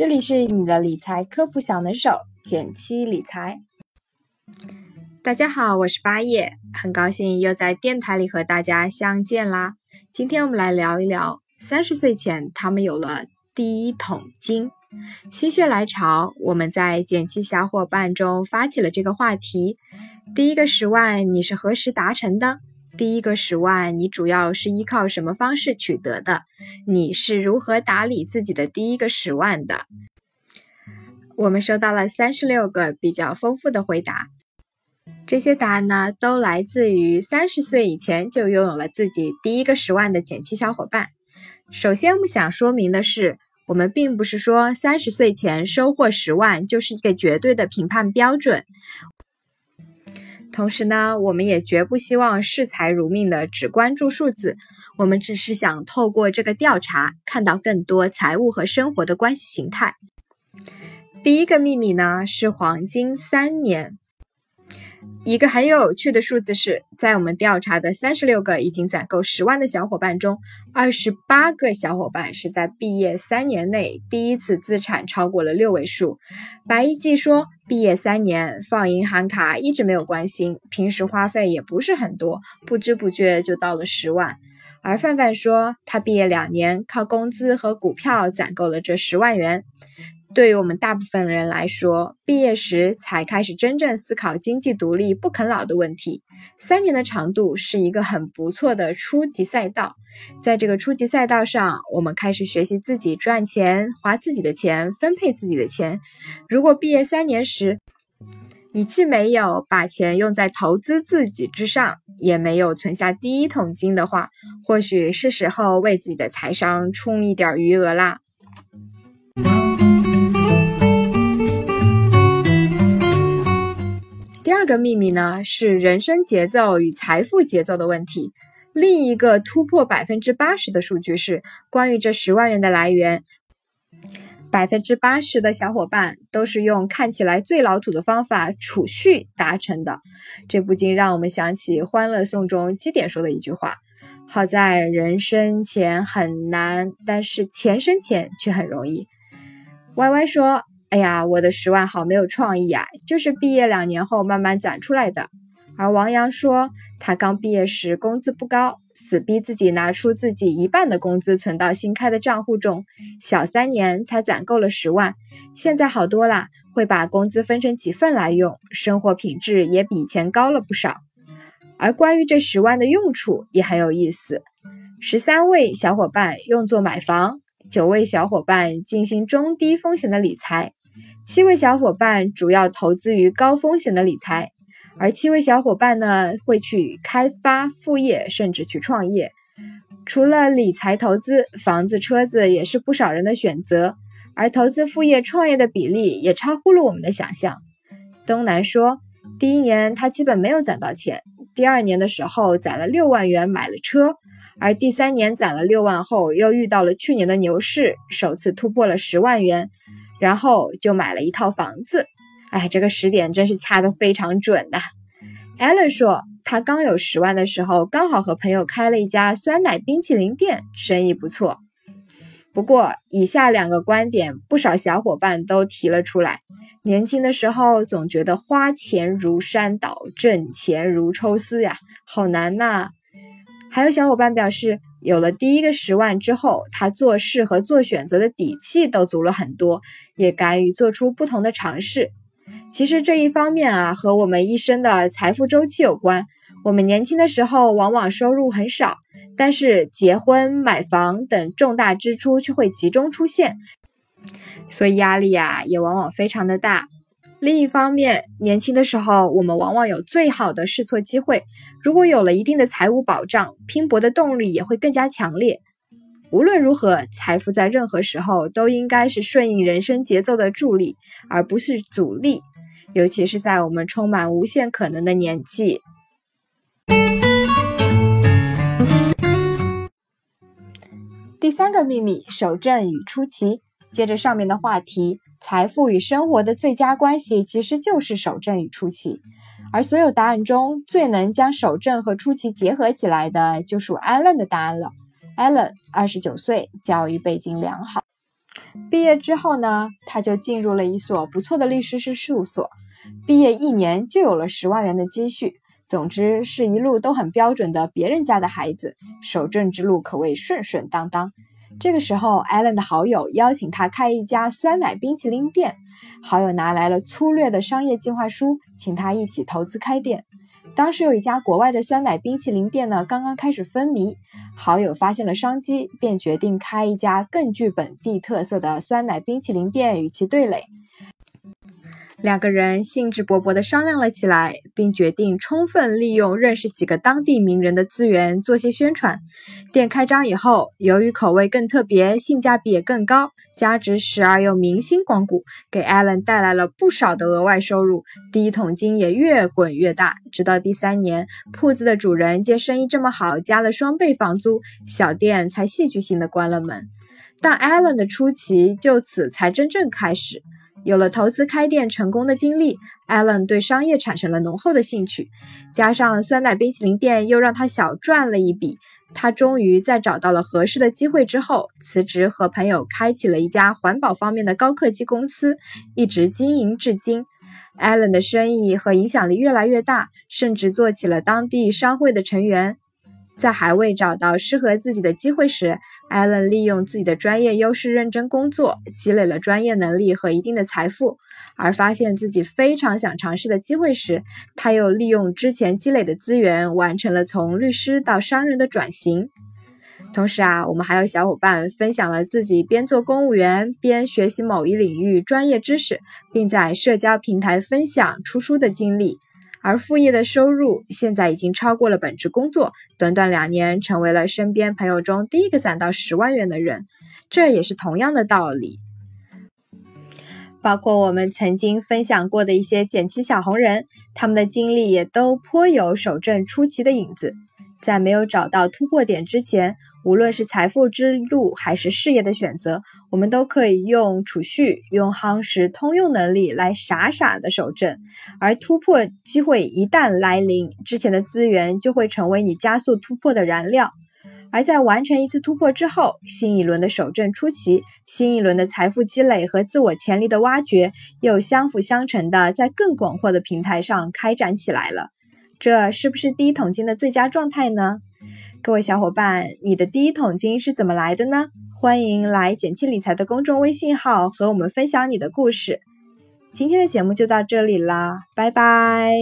这里是你的理财科普小能手简七理财。大家好，我是八叶，很高兴又在电台里和大家相见啦。今天我们来聊一聊三十岁前他们有了第一桶金。心血来潮，我们在简七小伙伴中发起了这个话题。第一个十万你是何时达成的？第一个十万你主要是依靠什么方式取得的？你是如何打理自己的第一个十万的？我们收到了三十六个比较丰富的回答，这些答案呢都来自于三十岁以前就拥有了自己第一个十万的减七小伙伴。首先，我们想说明的是，我们并不是说三十岁前收获十万就是一个绝对的评判标准。同时呢，我们也绝不希望视财如命的只关注数字，我们只是想透过这个调查，看到更多财务和生活的关系形态。第一个秘密呢是黄金三年。一个很有趣的数字是，在我们调查的三十六个已经攒够十万的小伙伴中，二十八个小伙伴是在毕业三年内第一次资产超过了六位数。白一记说，毕业三年放银行卡一直没有关心，平时花费也不是很多，不知不觉就到了十万。而范范说，他毕业两年，靠工资和股票攒够了这十万元。对于我们大部分人来说，毕业时才开始真正思考经济独立、不啃老的问题。三年的长度是一个很不错的初级赛道。在这个初级赛道上，我们开始学习自己赚钱、花自己的钱、分配自己的钱。如果毕业三年时，你既没有把钱用在投资自己之上，也没有存下第一桶金的话，或许是时候为自己的财商充一点余额啦。二个秘密呢，是人生节奏与财富节奏的问题。另一个突破百分之八十的数据是关于这十万元的来源，百分之八十的小伙伴都是用看起来最老土的方法储蓄达成的。这不禁让我们想起《欢乐颂》中基点说的一句话：“好在人生钱很难，但是钱生钱却很容易。”Y Y 说。哎呀，我的十万好没有创意啊！就是毕业两年后慢慢攒出来的。而王阳说，他刚毕业时工资不高，死逼自己拿出自己一半的工资存到新开的账户中，小三年才攒够了十万。现在好多啦，会把工资分成几份来用，生活品质也比以前高了不少。而关于这十万的用处也很有意思，十三位小伙伴用作买房，九位小伙伴进行中低风险的理财。七位小伙伴主要投资于高风险的理财，而七位小伙伴呢会去开发副业，甚至去创业。除了理财投资，房子、车子也是不少人的选择。而投资副业、创业的比例也超乎了我们的想象。东南说，第一年他基本没有攒到钱，第二年的时候攒了六万元买了车，而第三年攒了六万后，又遇到了去年的牛市，首次突破了十万元。然后就买了一套房子，哎，这个时点真是掐得非常准呐。Allen 说，他刚有十万的时候，刚好和朋友开了一家酸奶冰淇淋店，生意不错。不过，以下两个观点，不少小伙伴都提了出来。年轻的时候总觉得花钱如山倒，挣钱如抽丝呀，好难呐。还有小伙伴表示。有了第一个十万之后，他做事和做选择的底气都足了很多，也敢于做出不同的尝试。其实这一方面啊，和我们一生的财富周期有关。我们年轻的时候往往收入很少，但是结婚、买房等重大支出却会集中出现，所以压力啊也往往非常的大。另一方面，年轻的时候，我们往往有最好的试错机会。如果有了一定的财务保障，拼搏的动力也会更加强烈。无论如何，财富在任何时候都应该是顺应人生节奏的助力，而不是阻力。尤其是在我们充满无限可能的年纪。第三个秘密：守正与出奇。接着上面的话题。财富与生活的最佳关系其实就是守正与出奇，而所有答案中最能将守正和出奇结合起来的，就属 Allen 的答案了。Allen 二十九岁，教育背景良好。毕业之后呢，他就进入了一所不错的律师事务所，毕业一年就有了十万元的积蓄。总之是一路都很标准的别人家的孩子，守正之路可谓顺顺当当。这个时候，艾伦的好友邀请他开一家酸奶冰淇淋店，好友拿来了粗略的商业计划书，请他一起投资开店。当时有一家国外的酸奶冰淇淋店呢，刚刚开始风靡，好友发现了商机，便决定开一家更具本地特色的酸奶冰淇淋店与其对垒。两个人兴致勃勃地商量了起来，并决定充分利用认识几个当地名人的资源做些宣传。店开张以后，由于口味更特别，性价比也更高，加之时而又明星光顾，给艾伦带来了不少的额外收入。第一桶金也越滚越大，直到第三年，铺子的主人见生意这么好，加了双倍房租，小店才戏剧性的关了门。但艾伦的出奇就此才真正开始。有了投资开店成功的经历，艾伦对商业产生了浓厚的兴趣。加上酸奶冰淇淋店又让他小赚了一笔，他终于在找到了合适的机会之后，辞职和朋友开启了一家环保方面的高科技公司，一直经营至今。艾伦的生意和影响力越来越大，甚至做起了当地商会的成员。在还未找到适合自己的机会时，艾伦利用自己的专业优势认真工作，积累了专业能力和一定的财富。而发现自己非常想尝试的机会时，他又利用之前积累的资源，完成了从律师到商人的转型。同时啊，我们还有小伙伴分享了自己边做公务员边学习某一领域专业知识，并在社交平台分享出书的经历。而副业的收入现在已经超过了本职工作，短短两年成为了身边朋友中第一个攒到十万元的人。这也是同样的道理。包括我们曾经分享过的一些减七小红人，他们的经历也都颇有守正出奇的影子。在没有找到突破点之前，无论是财富之路还是事业的选择，我们都可以用储蓄、用夯实通用能力来傻傻的守正。而突破机会一旦来临，之前的资源就会成为你加速突破的燃料。而在完成一次突破之后，新一轮的守正出奇，新一轮的财富积累和自我潜力的挖掘，又相辅相成的在更广阔的平台上开展起来了。这是不是第一桶金的最佳状态呢？各位小伙伴，你的第一桶金是怎么来的呢？欢迎来简七理财的公众微信号和我们分享你的故事。今天的节目就到这里啦，拜拜。